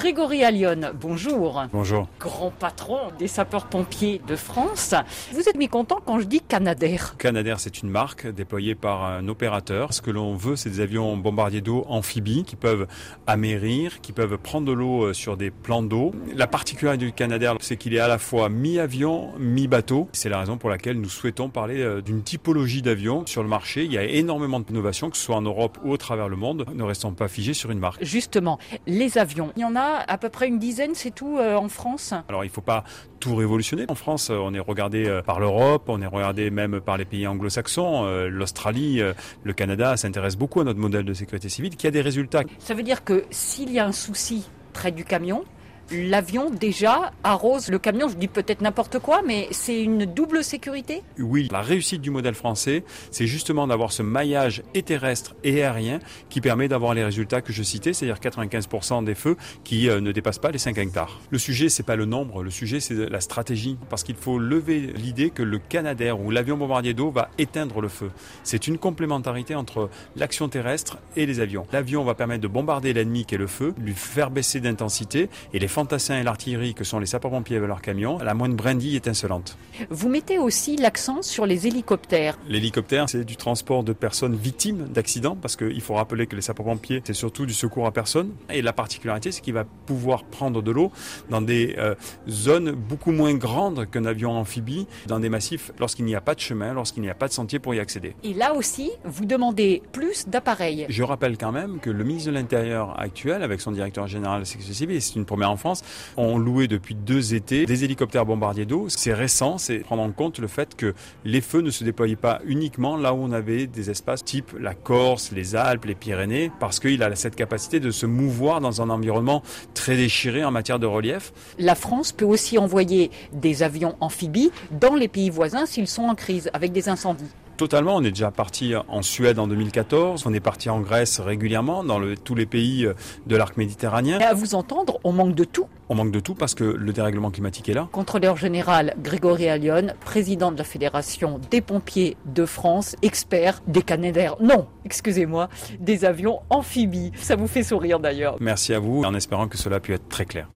Grégory Allion, bonjour. Bonjour. Grand patron des sapeurs-pompiers de France. Vous êtes mécontent quand je dis Canadair Canadair, c'est une marque déployée par un opérateur. Ce que l'on veut, c'est des avions bombardiers d'eau amphibies qui peuvent amérir, qui peuvent prendre de l'eau euh, sur des plans d'eau. La particularité du Canadair, c'est qu'il est à la fois mi-avion, mi-bateau. C'est la raison pour laquelle nous souhaitons parler euh, d'une typologie d'avions sur le marché. Il y a énormément d'innovations, que ce soit en Europe ou au travers le monde. Ne restons pas figés sur une marque. Justement, les avions, il y en a à peu près une dizaine, c'est tout euh, en France Alors il ne faut pas tout révolutionner. En France, on est regardé euh, par l'Europe, on est regardé même par les pays anglo-saxons, euh, l'Australie, le Canada s'intéresse beaucoup à notre modèle de sécurité civile qui a des résultats. Ça veut dire que s'il y a un souci près du camion, l'avion déjà arrose le camion. Je dis peut-être n'importe quoi, mais c'est une double sécurité? Oui, la réussite du modèle français, c'est justement d'avoir ce maillage et terrestre et aérien qui permet d'avoir les résultats que je citais, c'est-à-dire 95% des feux qui euh, ne dépassent pas les 5 hectares. Le sujet, c'est pas le nombre, le sujet, c'est la stratégie, parce qu'il faut lever l'idée que le Canadair ou l'avion bombardier d'eau va éteindre le feu. C'est une complémentarité entre l'action terrestre et les avions. L'avion va permettre de bombarder l'ennemi qui est le feu, lui faire baisser d'intensité et les fantassins et l'artillerie que sont les sapeurs-pompiers avec leurs camions, la moindre brindille étincelante. Vous mettez aussi l'accent sur les hélicoptères. L'hélicoptère, c'est du transport de personnes victimes d'accidents, parce qu'il faut rappeler que les sapeurs-pompiers, c'est surtout du secours à personne. Et la particularité, c'est qu'il va pouvoir prendre de l'eau dans des euh, zones beaucoup moins grandes qu'un avion amphibie, dans des massifs lorsqu'il n'y a pas de chemin, lorsqu'il n'y a pas de sentier pour y accéder. Et là aussi, vous demandez plus d'appareils. Je rappelle quand même que le ministre de l'Intérieur actuel, avec son directeur général de la sécurité civile, c'est une première en France, ont loué depuis deux étés des hélicoptères bombardiers d'eau. C'est récent, c'est prendre en compte le fait que les feux ne se déployaient pas uniquement là où on avait des espaces type la Corse, les Alpes, les Pyrénées, parce qu'il a cette capacité de se mouvoir dans un environnement très déchiré en matière de relief. La France peut aussi envoyer des avions amphibies dans les pays voisins s'ils sont en crise avec des incendies. Totalement, on est déjà parti en Suède en 2014, on est parti en Grèce régulièrement, dans le, tous les pays euh, de l'arc méditerranéen. Et à vous entendre, on manque de tout. On manque de tout parce que le dérèglement climatique est là. Contrôleur général Grégory Allion, président de la Fédération des pompiers de France, expert des Canadair, non, excusez-moi, des avions amphibies. Ça vous fait sourire d'ailleurs. Merci à vous, en espérant que cela puisse être très clair.